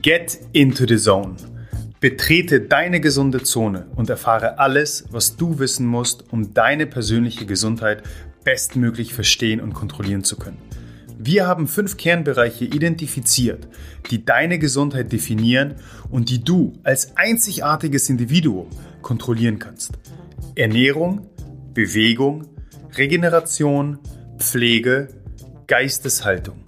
Get into the zone. Betrete deine gesunde Zone und erfahre alles, was du wissen musst, um deine persönliche Gesundheit bestmöglich verstehen und kontrollieren zu können. Wir haben fünf Kernbereiche identifiziert, die deine Gesundheit definieren und die du als einzigartiges Individuum kontrollieren kannst. Ernährung, Bewegung, Regeneration, Pflege, Geisteshaltung.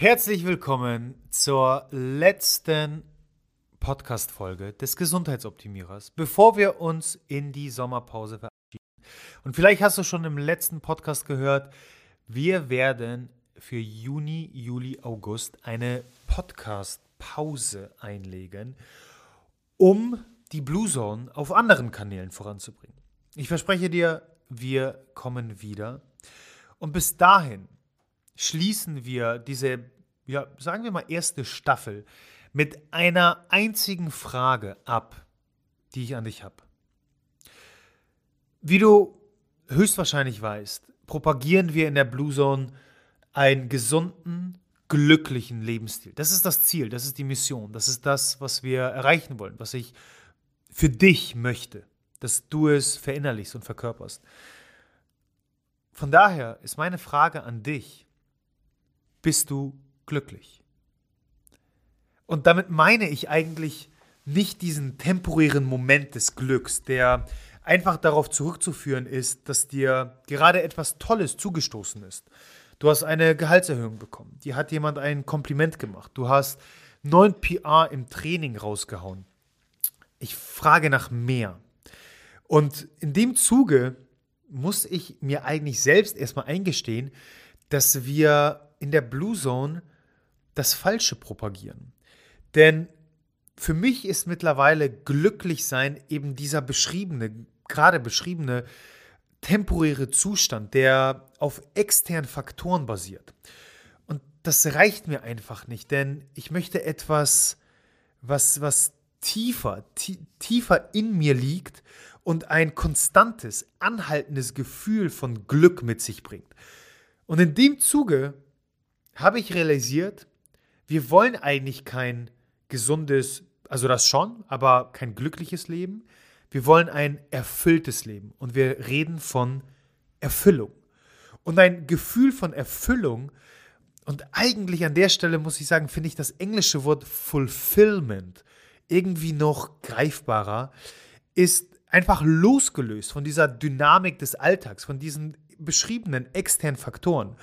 Herzlich willkommen zur letzten Podcast-Folge des Gesundheitsoptimierers, bevor wir uns in die Sommerpause verabschieden. Und vielleicht hast du schon im letzten Podcast gehört, wir werden für Juni, Juli, August eine Podcast-Pause einlegen, um die Blue Zone auf anderen Kanälen voranzubringen. Ich verspreche dir, wir kommen wieder. Und bis dahin schließen wir diese, ja, sagen wir mal, erste Staffel mit einer einzigen Frage ab, die ich an dich habe. Wie du höchstwahrscheinlich weißt, propagieren wir in der Blue Zone einen gesunden, glücklichen Lebensstil. Das ist das Ziel, das ist die Mission, das ist das, was wir erreichen wollen, was ich für dich möchte, dass du es verinnerlichst und verkörperst. Von daher ist meine Frage an dich, bist du glücklich? Und damit meine ich eigentlich nicht diesen temporären Moment des Glücks, der einfach darauf zurückzuführen ist, dass dir gerade etwas Tolles zugestoßen ist. Du hast eine Gehaltserhöhung bekommen, dir hat jemand ein Kompliment gemacht, du hast 9 PR im Training rausgehauen. Ich frage nach mehr. Und in dem Zuge muss ich mir eigentlich selbst erstmal eingestehen, dass wir in der Blue Zone das Falsche propagieren. Denn für mich ist mittlerweile glücklich sein eben dieser beschriebene, gerade beschriebene temporäre Zustand, der auf externen Faktoren basiert. Und das reicht mir einfach nicht, denn ich möchte etwas, was, was tiefer, tiefer in mir liegt und ein konstantes, anhaltendes Gefühl von Glück mit sich bringt. Und in dem Zuge habe ich realisiert, wir wollen eigentlich kein gesundes, also das schon, aber kein glückliches Leben. Wir wollen ein erfülltes Leben und wir reden von Erfüllung. Und ein Gefühl von Erfüllung, und eigentlich an der Stelle muss ich sagen, finde ich das englische Wort Fulfillment irgendwie noch greifbarer, ist einfach losgelöst von dieser Dynamik des Alltags, von diesen beschriebenen externen Faktoren.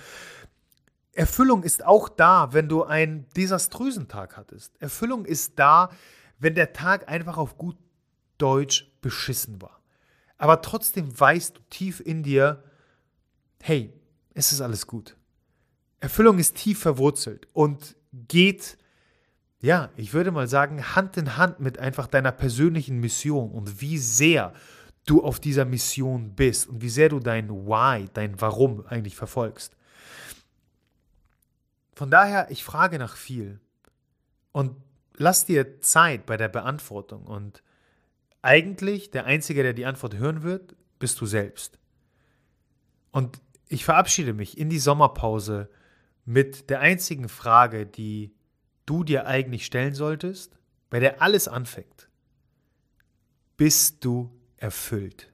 Erfüllung ist auch da, wenn du einen desaströsen Tag hattest. Erfüllung ist da, wenn der Tag einfach auf gut Deutsch beschissen war. Aber trotzdem weißt du tief in dir, hey, es ist alles gut. Erfüllung ist tief verwurzelt und geht, ja, ich würde mal sagen, Hand in Hand mit einfach deiner persönlichen Mission und wie sehr du auf dieser Mission bist und wie sehr du dein Why, dein Warum eigentlich verfolgst. Von daher, ich frage nach viel und lass dir Zeit bei der Beantwortung und eigentlich der Einzige, der die Antwort hören wird, bist du selbst. Und ich verabschiede mich in die Sommerpause mit der einzigen Frage, die du dir eigentlich stellen solltest, bei der alles anfängt. Bist du erfüllt?